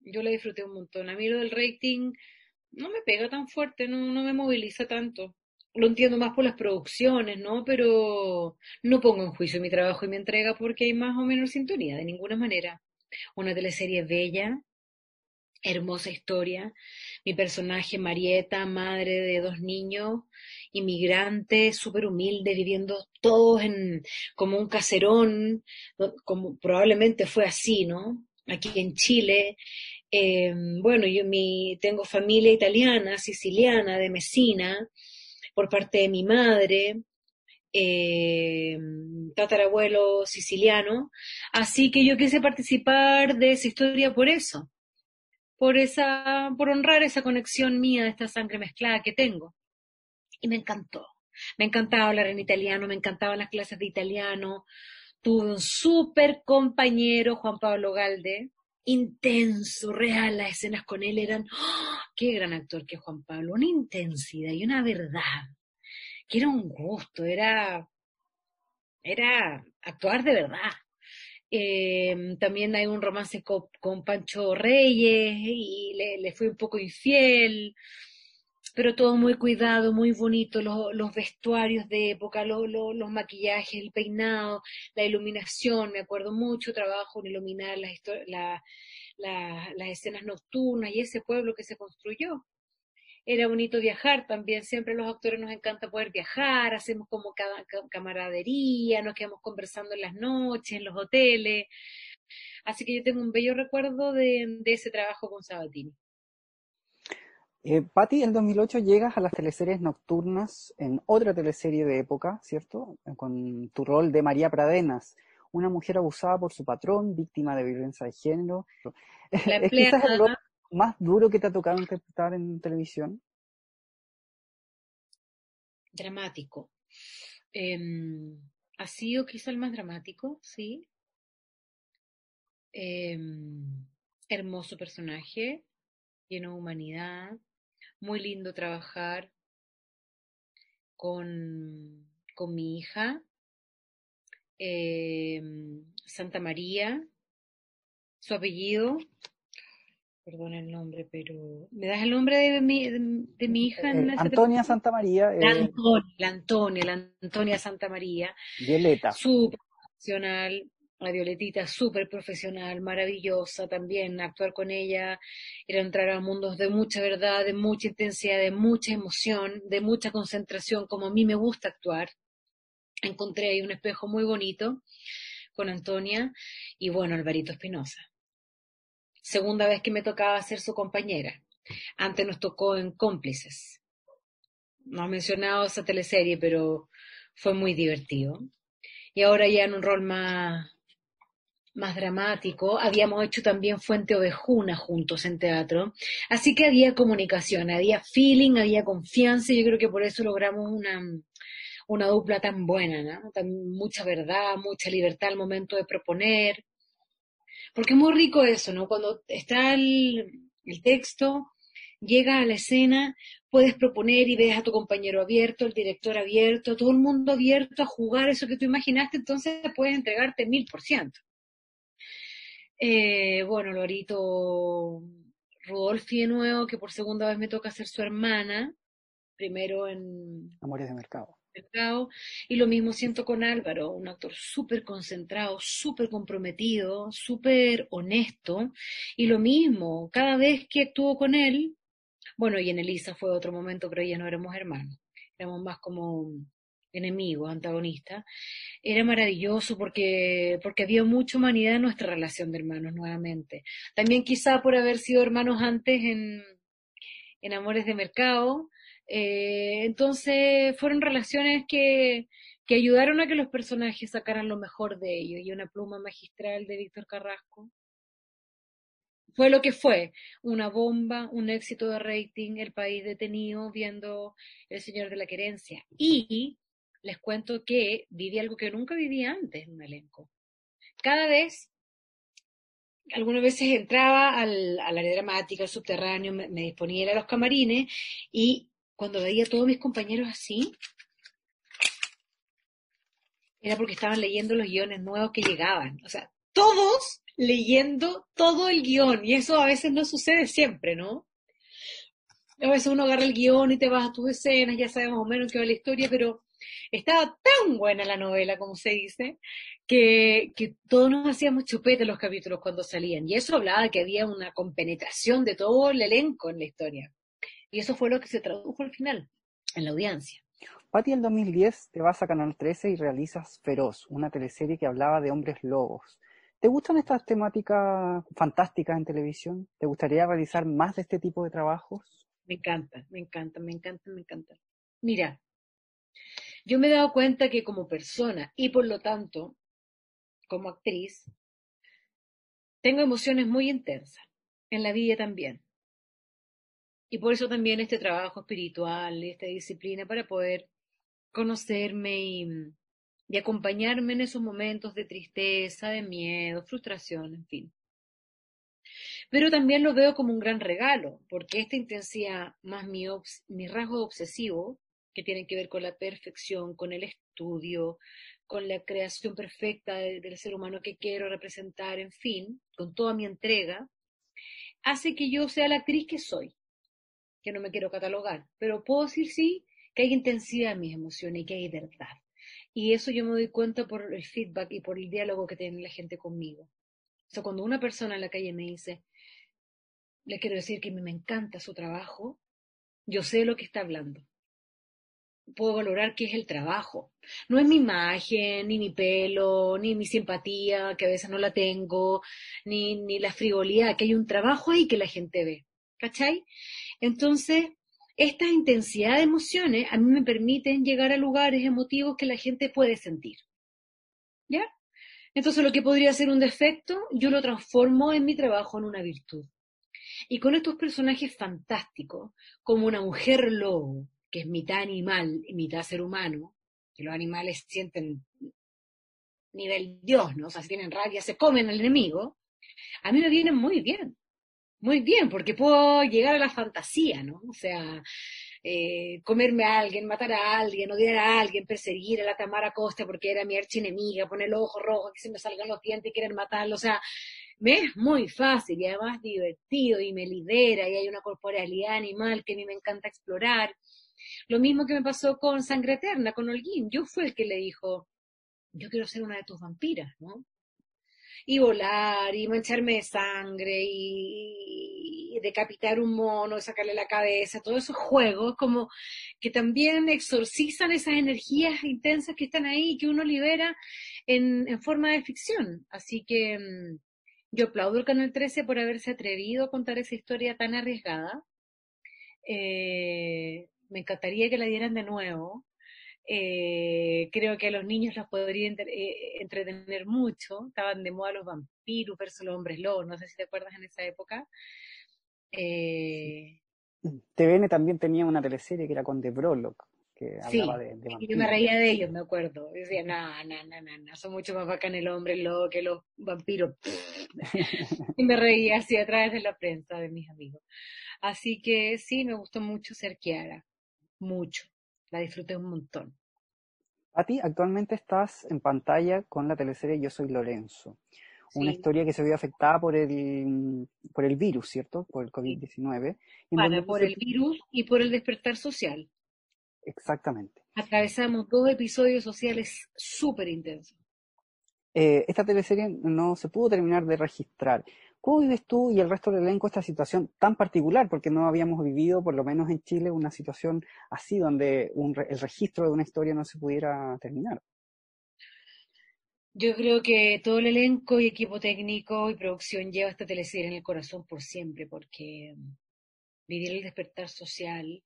Yo la disfruté un montón. A mí lo del rating no me pega tan fuerte, no, no me moviliza tanto. Lo entiendo más por las producciones, ¿no? Pero no pongo en juicio mi trabajo y mi entrega porque hay más o menos sintonía, de ninguna manera. Una teleserie bella, hermosa historia. Mi personaje, Marieta, madre de dos niños, inmigrante, súper humilde, viviendo todos en, como un caserón, como probablemente fue así, ¿no? Aquí en Chile. Eh, bueno, yo mi, tengo familia italiana, siciliana, de Messina, por parte de mi madre, eh, tatarabuelo siciliano, así que yo quise participar de esa historia por eso, por esa, por honrar esa conexión mía esta sangre mezclada que tengo. Y me encantó. Me encantaba hablar en italiano, me encantaban las clases de italiano. Tuve un súper compañero, Juan Pablo Galde, intenso, real. Las escenas con él eran, ¡oh! qué gran actor que Juan Pablo, una intensidad y una verdad, que era un gusto, era, era actuar de verdad. Eh, también hay un romance con, Pancho Reyes y le, le fui un poco infiel pero todo muy cuidado, muy bonito, los, vestuarios de época, los, maquillajes, el peinado, la iluminación, me acuerdo mucho trabajo en iluminar las, escenas nocturnas y ese pueblo que se construyó. Era bonito viajar también, siempre los actores nos encanta poder viajar, hacemos como camaradería, nos quedamos conversando en las noches, en los hoteles. Así que yo tengo un bello recuerdo de ese trabajo con Sabatini. Eh, Patti, en 2008 llegas a las teleseries nocturnas en otra teleserie de época, ¿cierto? Con tu rol de María Pradenas, una mujer abusada por su patrón, víctima de violencia de género. ¿Es quizás el rol más duro que te ha tocado interpretar en televisión? Dramático. Em, ha sido quizá el más dramático, sí. Em, hermoso personaje, lleno de humanidad, muy lindo trabajar con, con mi hija, em, Santa María, su apellido, perdón el nombre, pero ¿me das el nombre de mi, de, mi hija? Eh, Antonia Santa María. La eh, Antonia, la Antonia, la Antonia Santa María. Violeta. Su profesional, la Violetita, súper profesional, maravillosa también, actuar con ella era entrar a mundos de mucha verdad, de mucha intensidad, de mucha emoción, de mucha concentración, como a mí me gusta actuar. Encontré ahí un espejo muy bonito con Antonia y bueno, Alvarito Espinosa. Segunda vez que me tocaba ser su compañera. Antes nos tocó en Cómplices. No he mencionado esa teleserie, pero fue muy divertido. Y ahora ya en un rol más, más dramático. Habíamos hecho también Fuente Ovejuna juntos en teatro. Así que había comunicación, había feeling, había confianza y yo creo que por eso logramos una, una dupla tan buena, ¿no? mucha verdad, mucha libertad al momento de proponer. Porque es muy rico eso, ¿no? Cuando está el, el texto, llega a la escena, puedes proponer y ves a tu compañero abierto, el director abierto, todo el mundo abierto a jugar eso que tú imaginaste, entonces puedes entregarte mil por ciento. Eh, bueno, Lorito Rudolfi de nuevo, que por segunda vez me toca ser su hermana, primero en Amores de Mercado. Mercado. Y lo mismo siento con Álvaro, un actor súper concentrado, súper comprometido, súper honesto. Y lo mismo, cada vez que actúo con él, bueno, y en Elisa fue otro momento, pero ya no éramos hermanos, éramos más como enemigo, antagonista, era maravilloso porque, porque había mucha humanidad en nuestra relación de hermanos nuevamente. También quizá por haber sido hermanos antes en, en Amores de Mercado, eh, entonces fueron relaciones que, que ayudaron a que los personajes sacaran lo mejor de ellos y una pluma magistral de Víctor Carrasco. Fue lo que fue, una bomba, un éxito de rating, el país detenido viendo El Señor de la Querencia. Y les cuento que viví algo que nunca viví antes en un elenco. Cada vez, algunas veces entraba al, área dramática, al subterráneo, me, disponía a los camarines y cuando veía a todos mis compañeros así, era porque estaban leyendo los guiones nuevos que llegaban. O sea, todos leyendo todo el guion y eso a veces no sucede siempre, ¿no? A veces uno agarra el guion y te vas a tus escenas, ya sabes más o menos qué va la historia, pero estaba tan buena la novela, como se dice, que, que todos nos hacíamos chupete los capítulos cuando salían. Y eso hablaba de que había una compenetración de todo el elenco en la historia. Y eso fue lo que se tradujo al final, en la audiencia. Pati, en 2010 te vas a Canal 13 y realizas Feroz, una teleserie que hablaba de hombres lobos. ¿Te gustan estas temáticas fantásticas en televisión? ¿Te gustaría realizar más de este tipo de trabajos? Me encanta, me encanta, me encanta, me encanta. Mira, yo me he dado cuenta que como persona y por lo tanto como actriz, tengo emociones muy intensas, en la vida también. Y por eso también este trabajo espiritual, esta disciplina para poder conocerme y, acompañarme en esos momentos de tristeza, de miedo, frustración, en fin. Pero también lo veo como un gran regalo, porque esta intensidad más mi, mi rasgo obsesivo, que tiene que ver con la perfección, con el estudio, con la creación perfecta del ser humano que quiero representar, en fin, con toda mi entrega, hace que yo sea la actriz que soy, que no me quiero catalogar, pero puedo decir sí que hay intensidad en mis emociones y que hay verdad. Y eso yo me doy cuenta por el feedback y por el diálogo que tiene la gente conmigo. O sea, cuando una persona en la calle me dice, le quiero decir que me encanta su trabajo, yo sé lo que está hablando puedo valorar qué es el trabajo. No es mi imagen, ni mi pelo, ni mi simpatía, que a veces no la tengo, ni, ni la frivolidad, que hay un trabajo ahí que la gente ve. ¿Cachai? Entonces, esta intensidad de emociones a mí me permiten llegar a lugares emotivos que la gente puede sentir. ¿Ya? Entonces, lo que podría ser un defecto, yo lo transformo en mi trabajo en una virtud. Y con estos personajes fantásticos, como una mujer lobo, que es mitad animal y mitad ser humano, que los animales sienten nivel Dios, ¿no? O sea, si tienen rabia, se comen al enemigo, a mí me viene muy bien, muy bien, porque puedo llegar a la fantasía, ¿no? O sea, eh, comerme a alguien, matar a alguien, odiar a alguien, perseguir a la Tamara Costa porque era mi archienemiga, poner los ojos rojos, que se me salgan los dientes y querer matarlo, o sea, me es muy fácil y además divertido y me libera y hay una corporalidad animal que a mí me encanta explorar. Lo mismo que me pasó con Sangre Eterna, con Holguín. Yo fui el que le dijo, yo quiero ser una de tus vampiras, ¿no? Y volar, y mancharme de sangre, y, decapitar un mono, y sacarle la cabeza, todos esos juegos como que también exorcizan esas energías intensas que están ahí, que uno libera en, en forma de ficción. Así que mm, yo aplaudo el Canal 13 por haberse atrevido a contar esa historia tan arriesgada. Eh, me encantaría que la dieran de nuevo. Eh, creo que a los niños los podría eh, entretener mucho. Estaban de moda los vampiros versus los hombres lobos, no sé si te acuerdas en esa época. Eh, TVN también tenía una teleserie que era con The Brolock, que hablaba de, yo me reía de ellos, me acuerdo. decía, no, no, no, no, no, son mucho más bacán el hombre lobo que los vampiros. y me reía así a través de la prensa de mis amigos. Así que sí, me gustó mucho ser Kiara mucho. La disfruté un montón. A ti, actualmente estás en pantalla con la teleserie Yo Soy Lorenzo. Una historia que se vio afectada por el, por el virus, ¿cierto? Por el COVID-19. Bueno, por el virus y por el despertar social. Exactamente. Atravesamos dos episodios sociales súper intensos. Eh, esta teleserie no se pudo terminar de registrar. ¿Cómo vives tú y el resto del elenco esta situación tan particular? Porque no habíamos vivido, por lo menos en Chile, una situación así, donde el registro de una historia no se pudiera terminar. Yo creo que todo el elenco y equipo técnico y producción lleva esta teleserie en el corazón por siempre, porque vivir el despertar social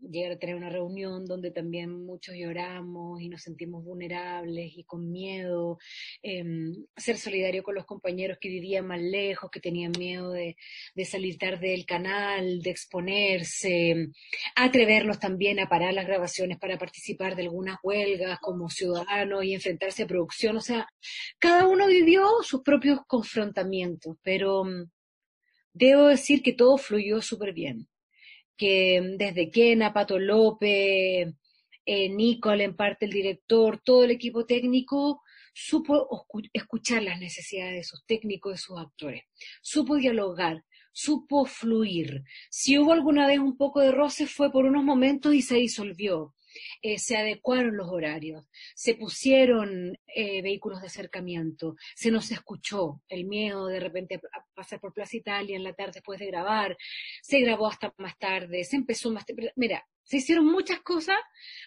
llegar a tener una reunión donde también muchos lloramos y nos sentimos vulnerables y con miedo, em, ser solidario con los compañeros que vivían más lejos, que tenían miedo de, de, salir tarde del canal, de exponerse, atrevernos también a parar las grabaciones para participar de algunas huelgas como ciudadanos y enfrentarse a producción, o sea, cada uno vivió sus propios confrontamientos, pero mm, debo decir que todo fluyó súper bien que desde Kena, Pato López, eh, Nicole, en parte el director, todo el equipo técnico, supo escuchar las necesidades de sus técnicos, de sus actores, supo dialogar, supo fluir. Si hubo alguna vez un poco de roce fue por unos momentos y se disolvió. Eh, se adecuaron los horarios, se pusieron eh, vehículos de acercamiento, se nos escuchó el miedo de repente a pasar por Plaza Italia en la tarde después de grabar, se grabó hasta más tarde, se empezó más Mira, se hicieron muchas cosas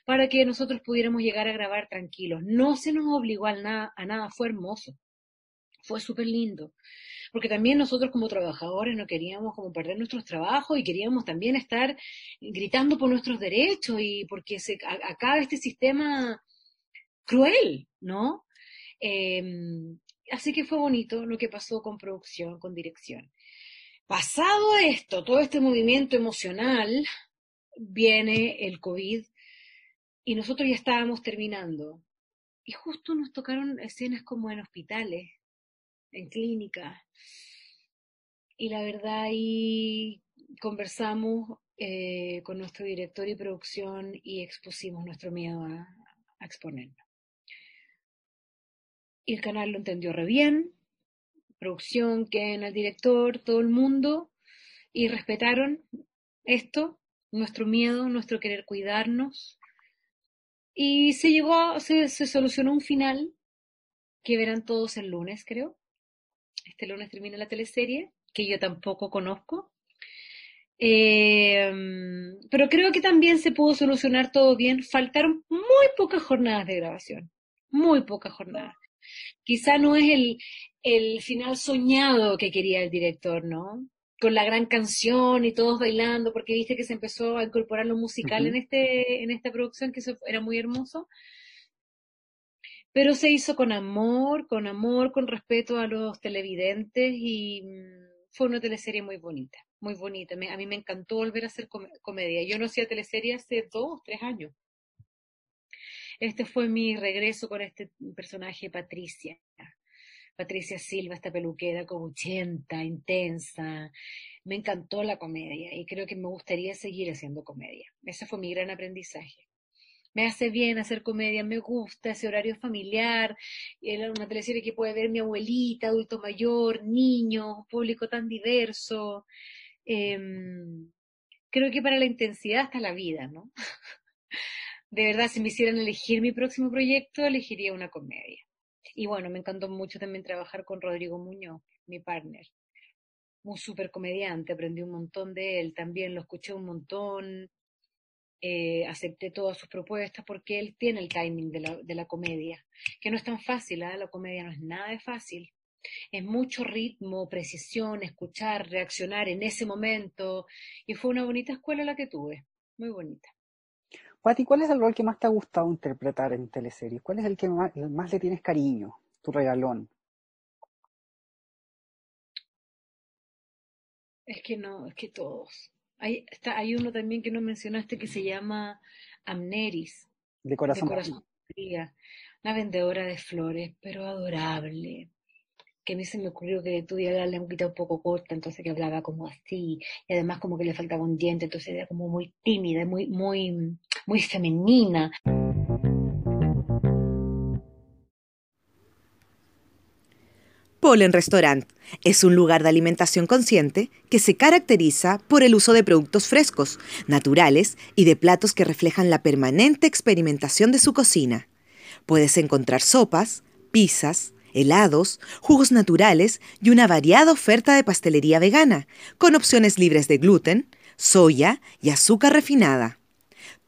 para que nosotros pudiéramos llegar a grabar tranquilos. No se nos obligó a nada, a nada fue hermoso, fue súper lindo porque también nosotros como trabajadores no queríamos como perder nuestros trabajos y queríamos también estar gritando por nuestros derechos y porque se acaba este sistema cruel, ¿no? Em, así que fue bonito lo que pasó con producción, con dirección. Pasado esto, todo este movimiento emocional, viene el COVID y nosotros ya estábamos terminando. Y justo nos tocaron escenas como en hospitales, en clínica. Y la verdad ahí conversamos eh, con nuestro director y producción y expusimos nuestro miedo a, a exponernos. Y el canal lo entendió re bien, producción, Ken, el director, todo el mundo, y respetaron esto, nuestro miedo, nuestro querer cuidarnos. Y se llegó, se, se solucionó un final que verán todos el lunes, creo. Este lunes termina la teleserie, que yo tampoco conozco. Em, pero creo que también se pudo solucionar todo bien. Faltaron muy pocas jornadas de grabación. Muy pocas jornadas. Quizá no es el, el final soñado que quería el director, ¿no? Con la gran canción y todos bailando, porque viste que se empezó a incorporar lo musical en, este, en esta producción, que eso era muy hermoso pero se hizo con amor, con amor, con respeto a los televidentes y mm, fue una teleserie muy bonita, muy bonita. a mí me encantó volver a hacer comedia. Yo no hacía teleserie hace dos, tres años. Este fue mi regreso con este personaje, Patricia. Patricia Silva, esta peluquera cobuchenta, intensa. Me encantó la comedia y creo que me gustaría seguir haciendo comedia. Ese fue mi gran aprendizaje me hace bien hacer comedia, me gusta ese horario familiar, era una teleserie que puede ver mi abuelita, adulto mayor, niños, público tan diverso. Em, creo que para la intensidad está la vida, ¿no? De verdad, si me hicieran elegir mi próximo proyecto, elegiría una comedia. Y bueno, me encantó mucho también trabajar con Rodrigo Muñoz, mi partner. Un súper comediante, aprendí un montón de él, también lo escuché un montón, eh, acepté todas sus propuestas porque él tiene el timing de la, de la comedia, que no es tan fácil, ¿eh? la comedia no es nada de fácil. Es mucho ritmo, precisión, escuchar, reaccionar en ese momento. Y fue una bonita escuela la que tuve, muy bonita. Pati, ¿cuál es el rol que más te ha gustado interpretar en teleseries? ¿Cuál es el que más, más le tienes cariño? Tu regalón. Es que no, es que todos. Hay, está, hay uno también que no mencionaste que se llama Amneris. De corazón. De corazón una vendedora de flores, pero adorable. Que a mí se me ocurrió que tuviera la lengüita un poco corta, entonces que hablaba como así, y además como que le faltaba un diente, entonces era como muy tímida, muy, muy, muy femenina. Polen Restaurant es un lugar de alimentación consciente que se caracteriza por el uso de productos frescos, naturales y de platos que reflejan la permanente experimentación de su cocina. Puedes encontrar sopas, pizzas, helados, jugos naturales y una variada oferta de pastelería vegana, con opciones libres de gluten, soya y azúcar refinada.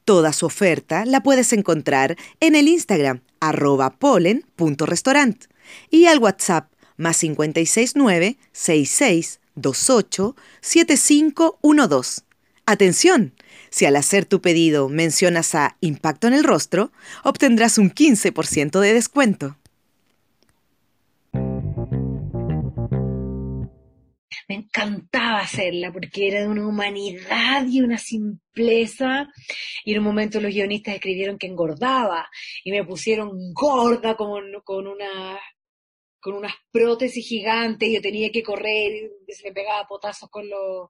Toda su oferta la puedes encontrar en el Instagram arroba polen.restaurant y al WhatsApp más 569 6628 7512. Atención, si al hacer tu pedido mencionas a Impacto en el Rostro, obtendrás un 15% de descuento. Me encantaba hacerla porque era de una humanidad y una simpleza. Y en un momento los guionistas escribieron que engordaba y me pusieron gorda con, con una con unas prótesis gigantes, yo tenía que correr, y se me pegaba potazos con los,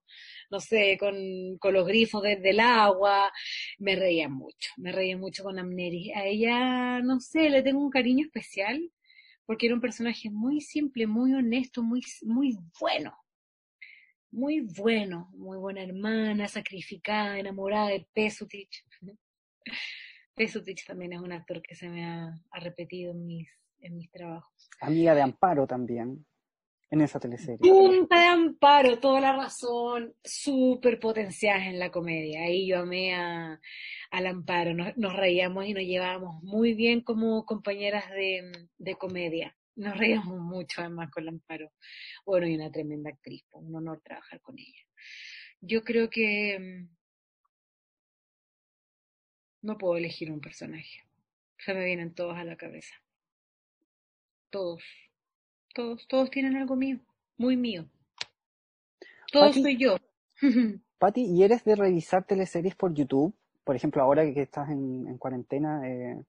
no sé, con, con los grifos desde el agua, me reía mucho, me reía mucho con Amneris. A ella, no sé, le tengo un cariño especial, porque era un personaje muy simple, muy honesto, muy, muy bueno. muy bueno, muy buena hermana, sacrificada, enamorada de Pesutich. Pesutich también es un actor que se me ha, repetido en mis, en mis trabajos. Amiga de Amparo también, en esa teleserie. Punta de Amparo, toda la razón, súper potenciada en la comedia. Ahí yo amé a, al Amparo, nos, nos, reíamos y nos llevábamos muy bien como compañeras de, de comedia. Nos reíamos mucho además con Amparo. Bueno, y una tremenda actriz, pues, un honor trabajar con ella. Yo creo que mm, no puedo elegir un personaje. Se me vienen todos a la cabeza. Todos. Todos, todos tienen algo mío, muy mío. Todos soy yo. Pati, ¿y eres de revisar teleseries por YouTube? Por ejemplo, ahora que estás en, en cuarentena, eh,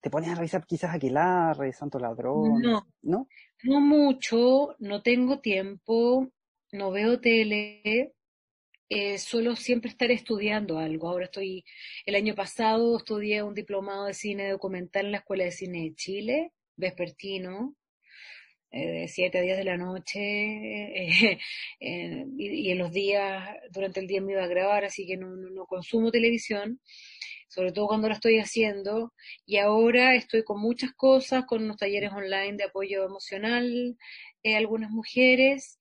¿Te pones a revisar quizás Aquilarre, Santo Ladrón? No, no, no mucho, no tengo tiempo, no veo tele, eh, suelo siempre estar estudiando algo. Ahora estoy, el año pasado estudié un diplomado de cine documental en la Escuela de Cine de Chile, vespertino, de siete a diez de la noche, eh, y, en los días, durante el día me iba a grabar, así que no, no consumo televisión sobre todo cuando lo estoy haciendo. Y ahora estoy con muchas cosas, con unos talleres online de apoyo emocional, eh, algunas mujeres,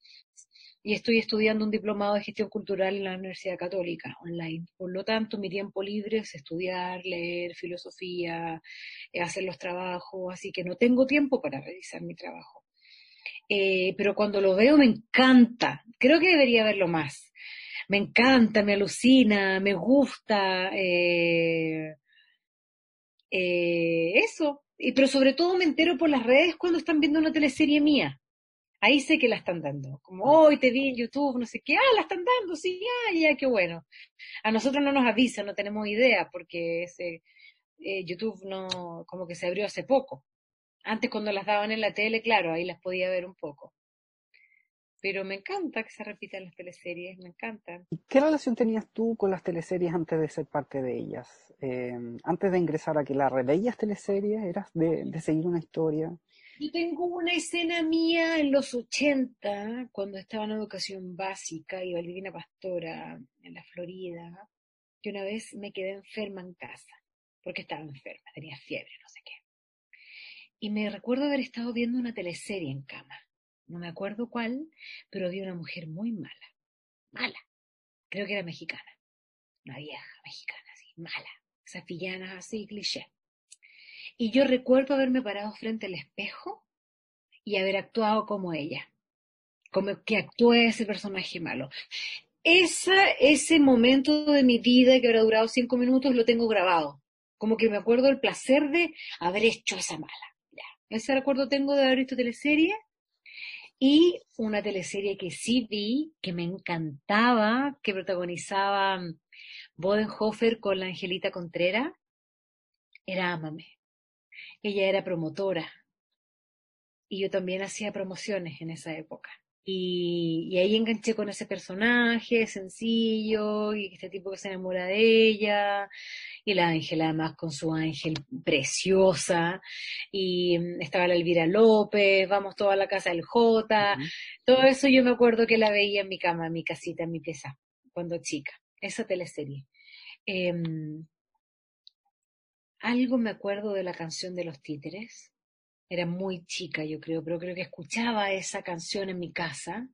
y estoy estudiando un diplomado de gestión cultural en la Universidad Católica online. Por lo tanto, mi tiempo libre es estudiar, leer filosofía, eh, hacer los trabajos, así que no tengo tiempo para revisar mi trabajo. Eh, pero cuando lo veo me encanta. Creo que debería verlo más me encanta, me alucina, me gusta. Eh, eh, eso. Y, pero sobre todo me entero por las redes cuando están viendo una teleserie mía. Ahí sé que la están dando. Como, hoy te vi en YouTube, no sé qué, ah, la están dando, sí, ya, ya, qué bueno. A nosotros no nos avisan, no tenemos idea, porque ese, eh, YouTube no, como que se abrió hace poco. Antes cuando las daban en la tele, claro, ahí las podía ver un poco pero me encanta que se repitan las teleseries, me encantan. ¿Qué relación tenías tú con las teleseries antes de ser parte de ellas? Eh, antes de ingresar a que la ¿veías teleseries? ¿Eras de, seguir una historia? Yo tengo una escena mía en los 80, cuando estaba en educación básica y Valvina Pastora en la Florida, que una vez me quedé enferma en casa, porque estaba enferma, tenía fiebre, no sé qué. Y me recuerdo haber estado viendo una teleserie en cama no me acuerdo cuál, pero vi una mujer muy mala, mala, creo que era mexicana, una vieja mexicana, así, mala, esas villanas así, cliché. Y yo recuerdo haberme parado frente al espejo y haber actuado como ella, como que actuó ese personaje malo. Esa, ese momento de mi vida que habrá durado cinco minutos lo tengo grabado. Como que me acuerdo el placer de haber hecho esa mala. Ya. Ese recuerdo tengo de haber visto teleserie y una teleserie que sí vi, que me encantaba, que protagonizaba Bodenhofer con la Angelita Contreras, era Amame. Ella era promotora y yo también hacía promociones en esa época. Y, ahí enganché con ese personaje sencillo y este tipo que se enamora de ella y la Ángela además con su ángel preciosa y mm, estaba la Elvira López, vamos toda la casa del J, todo eso yo me acuerdo que la veía en mi cama, en mi casita, en mi pieza, cuando chica, esa teleserie. Em, algo me acuerdo de la canción de los títeres, era muy chica, yo creo, pero creo que escuchaba esa canción en mi casa.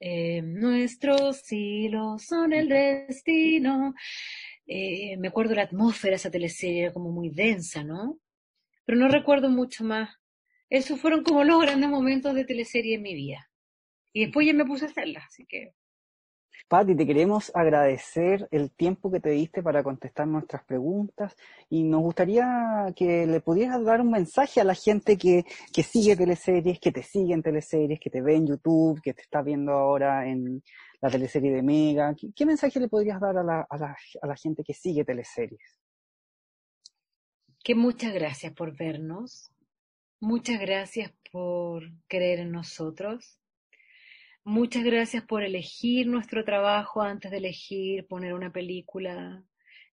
Eh, nuestros hilos son el destino. Eh, me acuerdo la atmósfera de esa teleserie, era como muy densa, ¿no? Pero no recuerdo mucho más. Esos fueron como los grandes momentos de teleserie en mi vida. Y después ya me puse a hacerlas, así que Patti, te queremos agradecer el tiempo que te diste para contestar nuestras preguntas y nos gustaría que le pudieras dar un mensaje a la gente que, que sigue teleseries, que te sigue en teleseries, que te ve en YouTube, que te está viendo ahora en la teleserie de Mega. ¿Qué, mensaje le podrías dar a la, a, la, a la gente que sigue teleseries? Que muchas gracias por vernos, muchas gracias por creer en nosotros Muchas gracias por elegir nuestro trabajo antes de elegir poner una película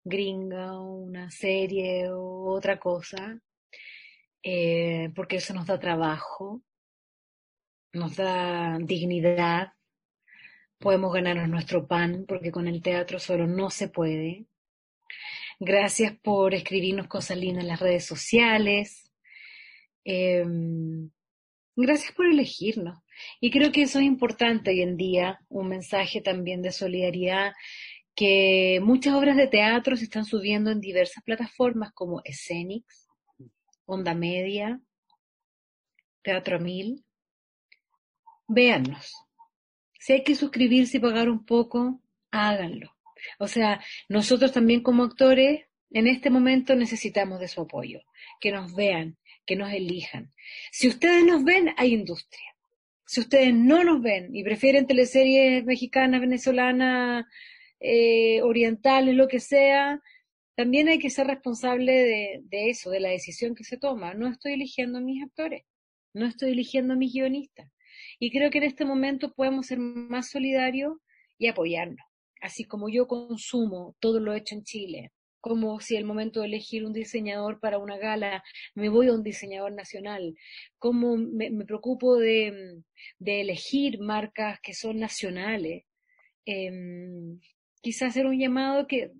gringa una serie o otra cosa, eh, porque eso nos da trabajo, nos da dignidad, podemos ganarnos nuestro pan, porque con el teatro solo no se puede. Gracias por escribirnos cosas lindas en las redes sociales. Em, gracias por elegirnos. Y creo que eso es importante hoy en día, un mensaje también de solidaridad, que muchas obras de teatro se están subiendo en diversas plataformas como Escenix, Onda Media, Teatro Mil. Véannos. Si hay que suscribirse y pagar un poco, háganlo. O sea, nosotros también como actores en este momento necesitamos de su apoyo, que nos vean, que nos elijan. Si ustedes nos ven, hay industria. Si ustedes no nos ven y prefieren teleseries mexicanas, venezolanas, eh, orientales, lo que sea, también hay que ser responsable de, de, eso, de la decisión que se toma. No estoy eligiendo a mis actores, no estoy eligiendo a mis guionistas. Y creo que en este momento podemos ser más solidarios y apoyarnos. Así como yo consumo todo lo hecho en Chile, como si el momento de elegir un diseñador para una gala, me voy a un diseñador nacional, como me, preocupo de, elegir marcas que son nacionales, eh, quizás hacer un llamado que,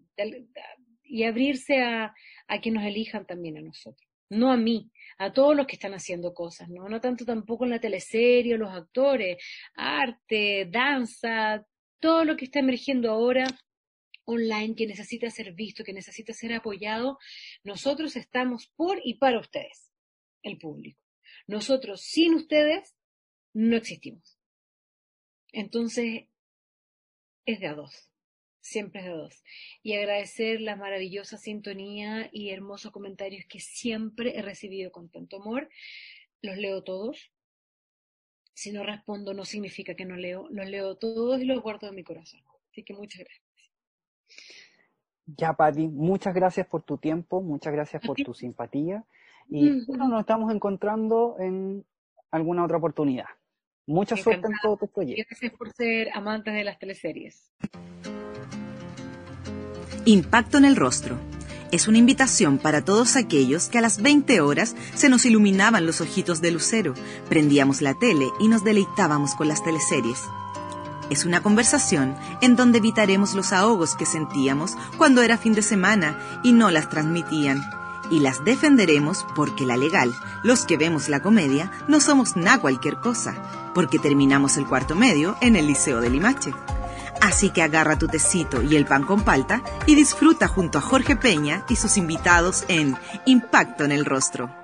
y abrirse a, a que nos elijan también a nosotros, no a mí, a todos los que están haciendo cosas, ¿no? No tanto tampoco en la teleserie, los actores, arte, danza, todo lo que está emergiendo ahora online que necesita ser visto, que necesita ser apoyado, nosotros estamos por y para ustedes, el público. Nosotros sin ustedes no existimos. Entonces, es de a dos, siempre es de a dos. Y agradecer la maravillosa sintonía y hermosos comentarios que siempre he recibido con tanto amor. Los leo todos. Si no respondo no significa que no leo, los leo todos y los guardo en mi corazón. Así que muchas gracias. Ya, Patti, muchas gracias por tu tiempo, muchas gracias por tu simpatía y bueno, nos estamos encontrando en alguna otra oportunidad. Mucha suerte en todos tus proyectos. Gracias por ser amantes de las teleseries. Impacto en el rostro. Es una invitación para todos aquellos que a las 20 horas se nos iluminaban los ojitos de lucero, prendíamos la tele y nos deleitábamos con las teleseries. Es una conversación en donde evitaremos los ahogos que sentíamos cuando era fin de semana y no las transmitían. Y las defenderemos porque la legal, los que vemos la comedia, no somos nada cualquier cosa, porque terminamos el cuarto medio en el Liceo de Limache. Así que agarra tu tecito y el pan con palta y disfruta junto a Jorge Peña y sus invitados en Impacto en el Rostro.